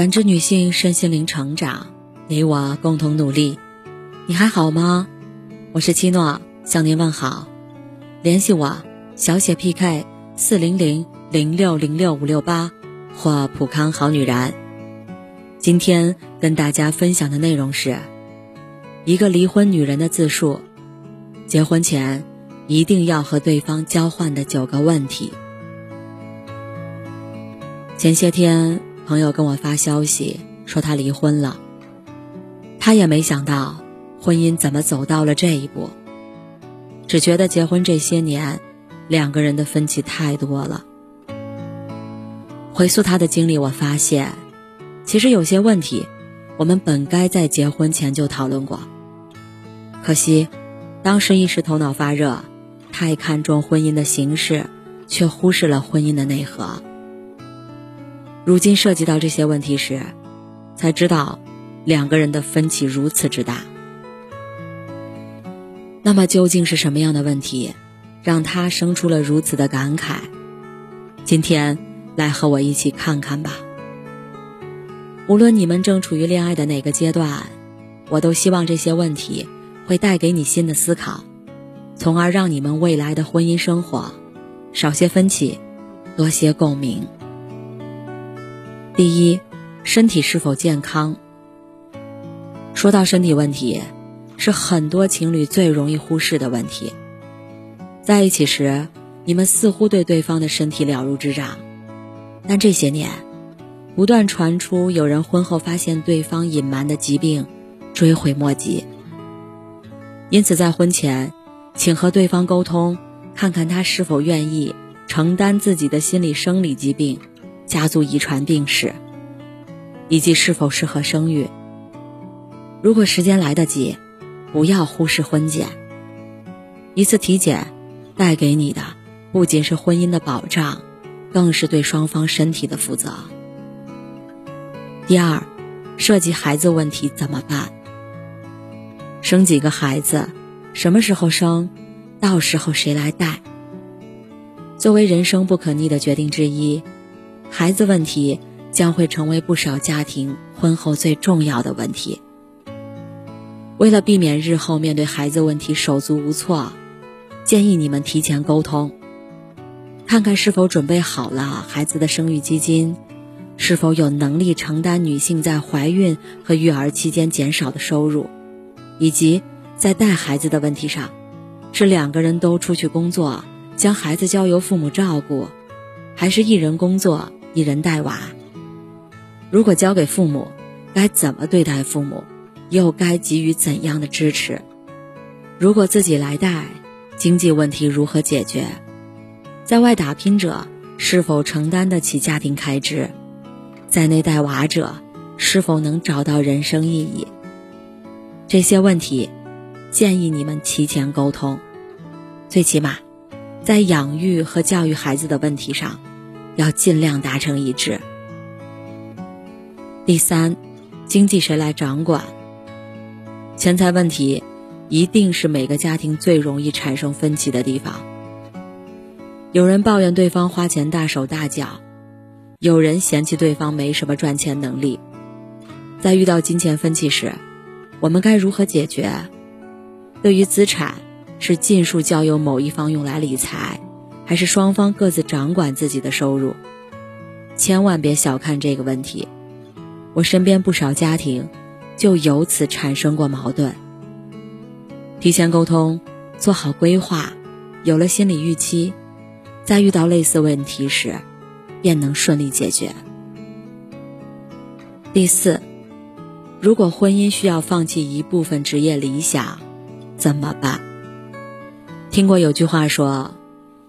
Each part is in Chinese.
感知女性身心灵成长，你我共同努力。你还好吗？我是七诺，向您问好。联系我，小写 PK 四零零零六零六五六八或普康好女人。今天跟大家分享的内容是一个离婚女人的自述：结婚前一定要和对方交换的九个问题。前些天。朋友跟我发消息说他离婚了，他也没想到婚姻怎么走到了这一步，只觉得结婚这些年两个人的分歧太多了。回溯他的经历，我发现其实有些问题我们本该在结婚前就讨论过，可惜当时一时头脑发热，太看重婚姻的形式，却忽视了婚姻的内核。如今涉及到这些问题时，才知道两个人的分歧如此之大。那么究竟是什么样的问题，让他生出了如此的感慨？今天来和我一起看看吧。无论你们正处于恋爱的哪个阶段，我都希望这些问题会带给你新的思考，从而让你们未来的婚姻生活少些分歧，多些共鸣。第一，身体是否健康？说到身体问题，是很多情侣最容易忽视的问题。在一起时，你们似乎对对方的身体了如指掌，但这些年，不断传出有人婚后发现对方隐瞒的疾病，追悔莫及。因此，在婚前，请和对方沟通，看看他是否愿意承担自己的心理生理疾病。家族遗传病史，以及是否适合生育。如果时间来得及，不要忽视婚检。一次体检带给你的不仅是婚姻的保障，更是对双方身体的负责。第二，涉及孩子问题怎么办？生几个孩子，什么时候生，到时候谁来带？作为人生不可逆的决定之一。孩子问题将会成为不少家庭婚后最重要的问题。为了避免日后面对孩子问题手足无措，建议你们提前沟通，看看是否准备好了孩子的生育基金，是否有能力承担女性在怀孕和育儿期间减少的收入，以及在带孩子的问题上，是两个人都出去工作，将孩子交由父母照顾，还是一人工作？一人带娃，如果交给父母，该怎么对待父母，又该给予怎样的支持？如果自己来带，经济问题如何解决？在外打拼者是否承担得起家庭开支？在内带娃者是否能找到人生意义？这些问题，建议你们提前沟通，最起码，在养育和教育孩子的问题上。要尽量达成一致。第三，经济谁来掌管？钱财问题一定是每个家庭最容易产生分歧的地方。有人抱怨对方花钱大手大脚，有人嫌弃对方没什么赚钱能力。在遇到金钱分歧时，我们该如何解决？对于资产，是尽数交由某一方用来理财？还是双方各自掌管自己的收入，千万别小看这个问题。我身边不少家庭就由此产生过矛盾。提前沟通，做好规划，有了心理预期，在遇到类似问题时，便能顺利解决。第四，如果婚姻需要放弃一部分职业理想，怎么办？听过有句话说。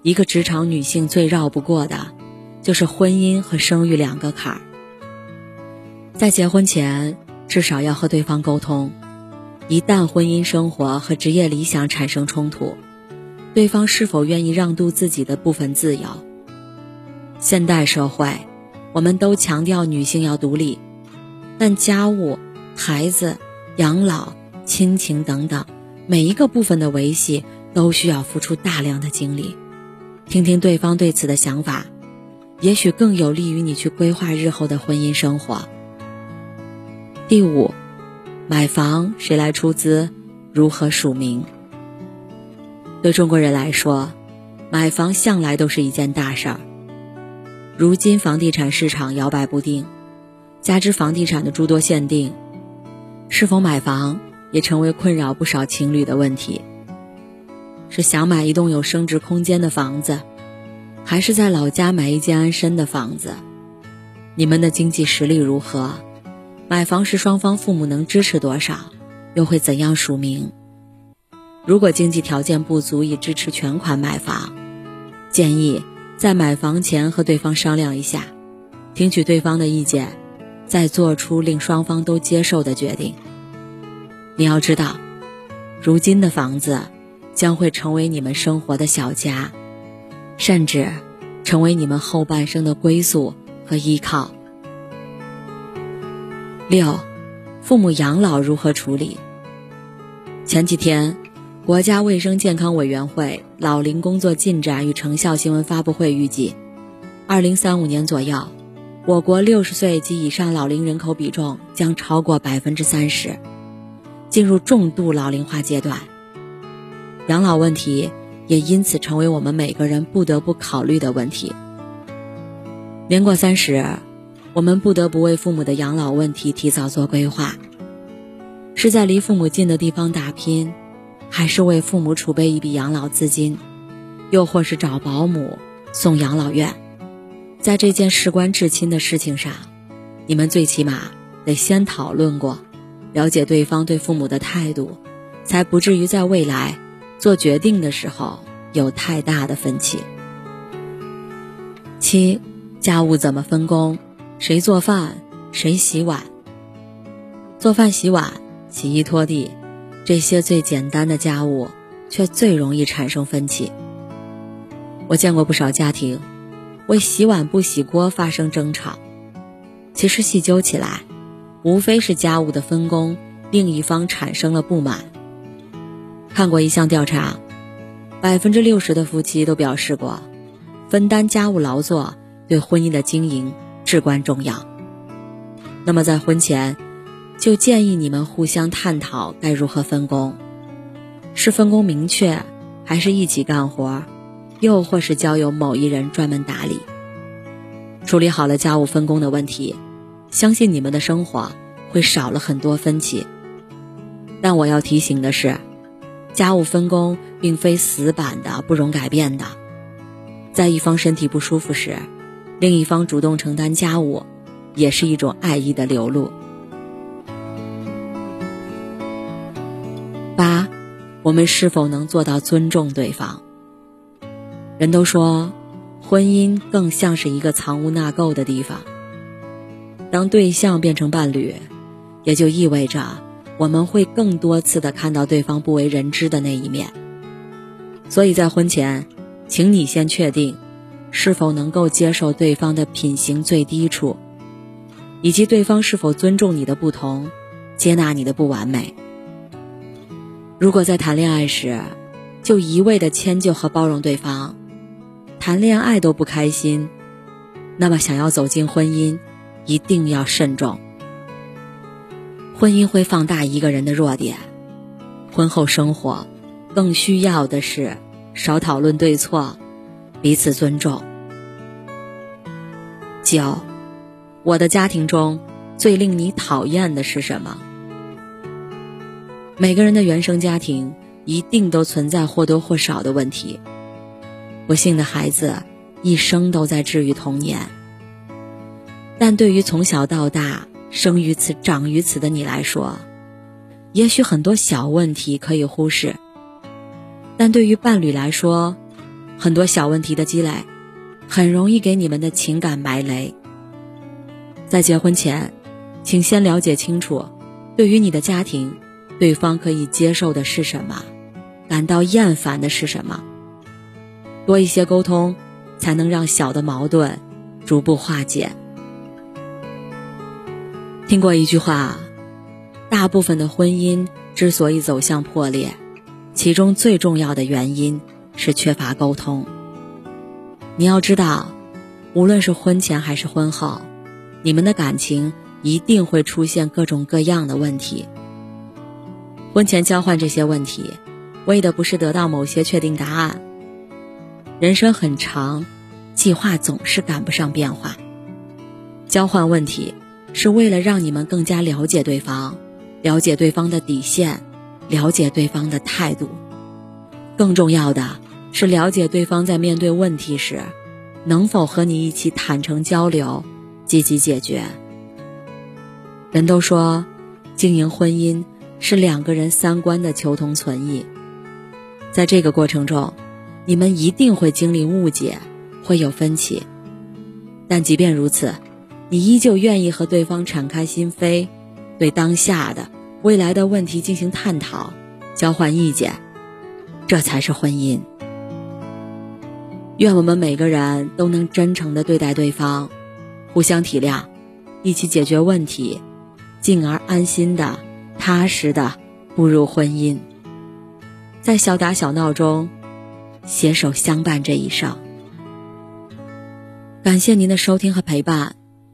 一个职场女性最绕不过的，就是婚姻和生育两个坎儿。在结婚前，至少要和对方沟通，一旦婚姻生活和职业理想产生冲突，对方是否愿意让渡自己的部分自由？现代社会，我们都强调女性要独立，但家务、孩子、养老、亲情等等，每一个部分的维系都需要付出大量的精力。听听对方对此的想法，也许更有利于你去规划日后的婚姻生活。第五，买房谁来出资，如何署名？对中国人来说，买房向来都是一件大事儿。如今房地产市场摇摆不定，加之房地产的诸多限定，是否买房也成为困扰不少情侣的问题。是想买一栋有升值空间的房子，还是在老家买一间安身的房子？你们的经济实力如何？买房时双方父母能支持多少？又会怎样署名？如果经济条件不足以支持全款买房，建议。在买房前和对方商量一下，听取对方的意见，再做出令双方都接受的决定。你要知道，如今的房子将会成为你们生活的小家，甚至成为你们后半生的归宿和依靠。六，父母养老如何处理？前几天。国家卫生健康委员会老龄工作进展与成效新闻发布会预计，二零三五年左右，我国六十岁及以上老龄人口比重将超过百分之三十，进入重度老龄化阶段。养老问题也因此成为我们每个人不得不考虑的问题。年过三十，我们不得不为父母的养老问题提早做规划，是在离父母近的地方打拼。还是为父母储备一笔养老资金，又或是找保姆送养老院，在这件事关至亲的事情上，你们最起码得先讨论过，了解对方对父母的态度，才不至于在未来做决定的时候有太大的分歧。七，家务怎么分工？谁做饭？谁洗碗？做饭、洗碗、洗衣、拖地。这些最简单的家务，却最容易产生分歧。我见过不少家庭为洗碗不洗锅发生争吵，其实细究起来，无非是家务的分工，另一方产生了不满。看过一项调查，百分之六十的夫妻都表示过，分担家务劳作对婚姻的经营至关重要。那么在婚前。就建议你们互相探讨该如何分工，是分工明确，还是一起干活，又或是交由某一人专门打理。处理好了家务分工的问题，相信你们的生活会少了很多分歧。但我要提醒的是，家务分工并非死板的、不容改变的。在一方身体不舒服时，另一方主动承担家务，也是一种爱意的流露。八我们是否能做到尊重对方？人都说，婚姻更像是一个藏污纳垢的地方。当对象变成伴侣，也就意味着我们会更多次的看到对方不为人知的那一面。所以在婚前，请你先确定是否能够接受对方的品行最低处，以及对方是否尊重你的不同，接纳你的不完美。如果在谈恋爱时，就一味的迁就和包容对方，谈恋爱都不开心，那么想要走进婚姻，一定要慎重。婚姻会放大一个人的弱点，婚后生活更需要的是少讨论对错，彼此尊重。九，我的家庭中最令你讨厌的是什么？每个人的原生家庭一定都存在或多或少的问题。不幸的孩子一生都在治愈童年，但对于从小到大生于此长于此的你来说，也许很多小问题可以忽视，但对于伴侣来说，很多小问题的积累，很容易给你们的情感埋雷。在结婚前，请先了解清楚，对于你的家庭。对方可以接受的是什么，感到厌烦的是什么？多一些沟通，才能让小的矛盾逐步化解。听过一句话，大部分的婚姻之所以走向破裂，其中最重要的原因是缺乏沟通。你要知道，无论是婚前还是婚后，你们的感情一定会出现各种各样的问题。婚前交换这些问题，为的不是得到某些确定答案。人生很长，计划总是赶不上变化。交换问题是为了让你们更加了解对方，了解对方的底线，了解对方的态度。更重要的是了解对方在面对问题时，能否和你一起坦诚交流，积极解决。人都说，经营婚姻是两个人三观的求同存异。在这个过程中，你们一定会经历误解，会有分歧。但即便如此，你依旧愿意和对方敞开心扉，对当下的、未来的问题进行探讨、交换意见，这才是婚姻。愿我们每个人都能真诚的对待对方，互相体谅，一起解决问题。进而安心的、踏实的步入婚姻，在小打小闹中携手相伴这一生。感谢您的收听和陪伴，